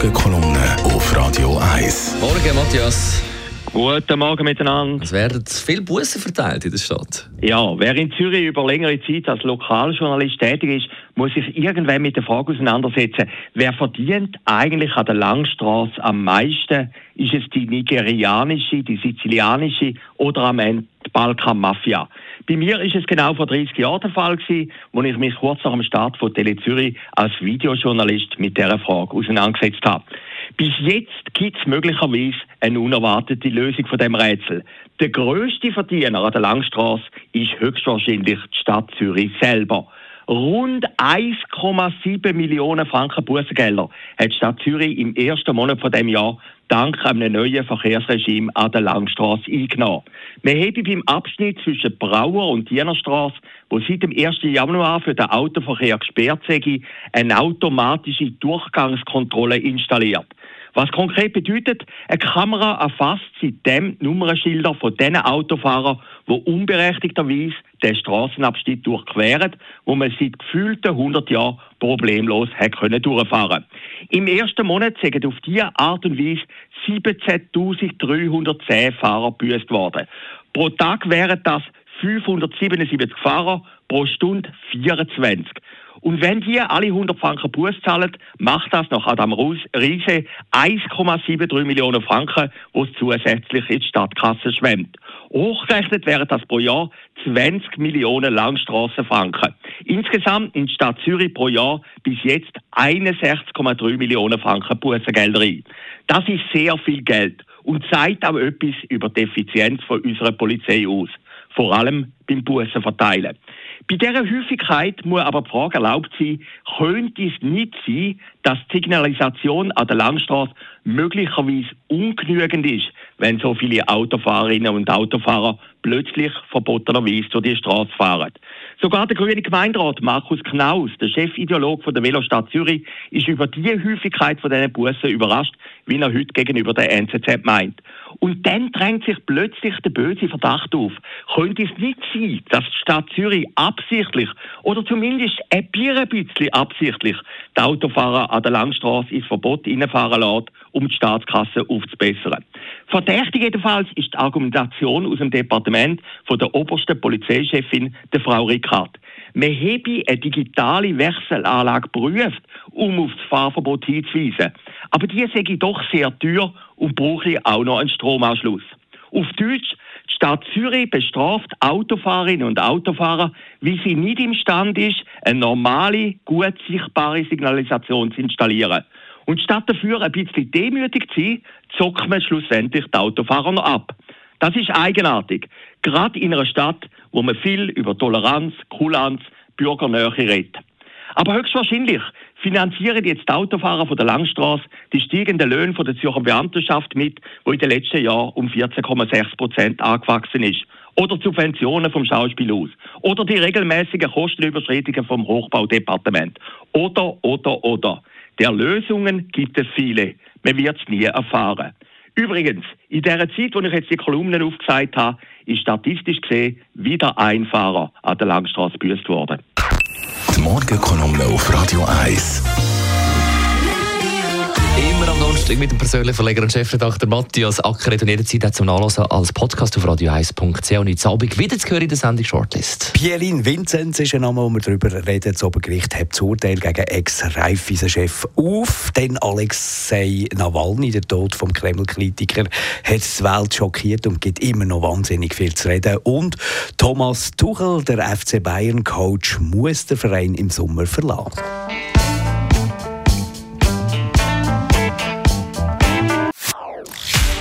Morgenkolumne auf Radio 1. Morgen, Matthias. Guten Morgen miteinander. Es werden viele Bussen verteilt in der Stadt. Ja, wer in Zürich über längere Zeit als Lokaljournalist tätig ist, muss sich irgendwann mit der Frage auseinandersetzen, wer verdient eigentlich an der Langstrasse am meisten? Ist es die nigerianische, die sizilianische oder am Ende die Balkan-Mafia? Bei mir ist es genau vor 30 Jahren der Fall gewesen, wo ich mich kurz nach dem Start von Tele Zürich als Videojournalist mit dieser Frage auseinandergesetzt habe. Bis jetzt gibt es möglicherweise eine unerwartete Lösung von dem Rätsel. Der größte Verdiener an der Langstrasse ist höchstwahrscheinlich die Stadt Zürich selber. Rund 1,7 Millionen Franken Bußgelder hat die Stadt Zürich im ersten Monat von dem Jahr dank einem neuen Verkehrsregime an der Langstrasse eingenommen. Wir haben beim Abschnitt zwischen Brauer und Dienerstraße, wo seit dem 1. Januar für den Autoverkehr gesperrt sei, eine automatische Durchgangskontrolle installiert. Was konkret bedeutet, eine Kamera erfasst seitdem Nummernschilder von den Autofahrern, die unberechtigterweise den Straßenabschnitt durchqueren, wo man seit gefühlten 100 Jahren problemlos hat können durchfahren. Im ersten Monat sind auf diese Art und Weise 17.310 Fahrer gebüßt worden. Pro Tag wären das 577 Fahrer, pro Stunde 24. Und wenn die alle 100 Franken Buß zahlen, macht das nach Adam Riese 1,73 Millionen Franken, was zusätzlich in die Stadtkasse schwemmt. Hochgerechnet wären das pro Jahr 20 Millionen Langstrassenfranken. Insgesamt in die Stadt Zürich pro Jahr bis jetzt 61,3 Millionen Franken Bußengelder ein. Das ist sehr viel Geld und zeigt auch etwas über die Effizienz von unserer Polizei aus. Vor allem beim Bussen verteilen. Bei dieser Häufigkeit muss aber die Frage erlaubt sein, könnte es nicht sein, dass die Signalisation an der Langstrasse möglicherweise ungenügend ist, wenn so viele Autofahrerinnen und Autofahrer plötzlich verbotenerweise durch die Straße fahren. Sogar der grüne Gemeinderat Markus Knaus, der Chefideolog von der Velostadt Zürich, ist über die Häufigkeit von diesen Bussen überrascht, wie er heute gegenüber der NZZ meint. Und dann drängt sich plötzlich der böse Verdacht auf. Könnte es nicht sein, dass die Stadt Zürich absichtlich oder zumindest ein bisschen absichtlich die Autofahrer an der Langstrasse ins Verbot reinfahren lässt, um die Staatskasse aufzubessern? Verdächtig jedenfalls ist die Argumentation aus dem Departement von der obersten Polizeichefin, der Frau Rickard. Man habe eine digitale Wechselanlage geprüft, um auf das Fahrverbot hinzuweisen. Aber die sei doch sehr teuer und brauche auch noch einen Stromanschluss. Auf Deutsch, die Stadt Zürich bestraft Autofahrerinnen und Autofahrer, wie sie nicht imstande ist, eine normale, gut sichtbare Signalisation zu installieren. Und statt dafür ein bisschen demütig zu sein, zockt man schlussendlich die Autofahrer noch ab. Das ist eigenartig. Gerade in einer Stadt, wo man viel über Toleranz, Kulanz, Bürgernähe redet. Aber höchstwahrscheinlich finanzieren jetzt die Autofahrer von der Langstrasse die steigenden Löhne von der Zürcher Beamtenschaft mit, wo in den letzten Jahren um 14,6 Prozent angewachsen ist. Oder Subventionen vom Schauspiel aus. Oder die regelmäßigen Kostenüberschreitungen vom Hochbaudepartement. Oder, oder, oder. Der Lösungen gibt es viele. Man wird es nie erfahren. Übrigens, in der Zeit, wo ich jetzt die Kolumnen aufgezeigt habe, ist statistisch gesehen wieder ein Fahrer an der Langstrasse gebüßt worden. Die Morgenkolumne auf Radio 1. Donnerstag mit dem persönlichen Verleger und Chefredakteur Matthias Acker und jederzeit zum Nachlesen als Podcast auf radio1.ch und jetzt Abend wieder zu hören in der Sendung Shortlist. Pierin Vinzenz ist ein Name, wo wir darüber reden. Das Obergericht hat das Urteil gegen Ex-Raiffeisen-Chef auf. Denn Alexei Nawalny, der Tod vom Kreml-Kritiker, hat die Welt schockiert und gibt immer noch wahnsinnig viel zu reden. Und Thomas Tuchel, der FC Bayern-Coach, muss den Verein im Sommer verlassen.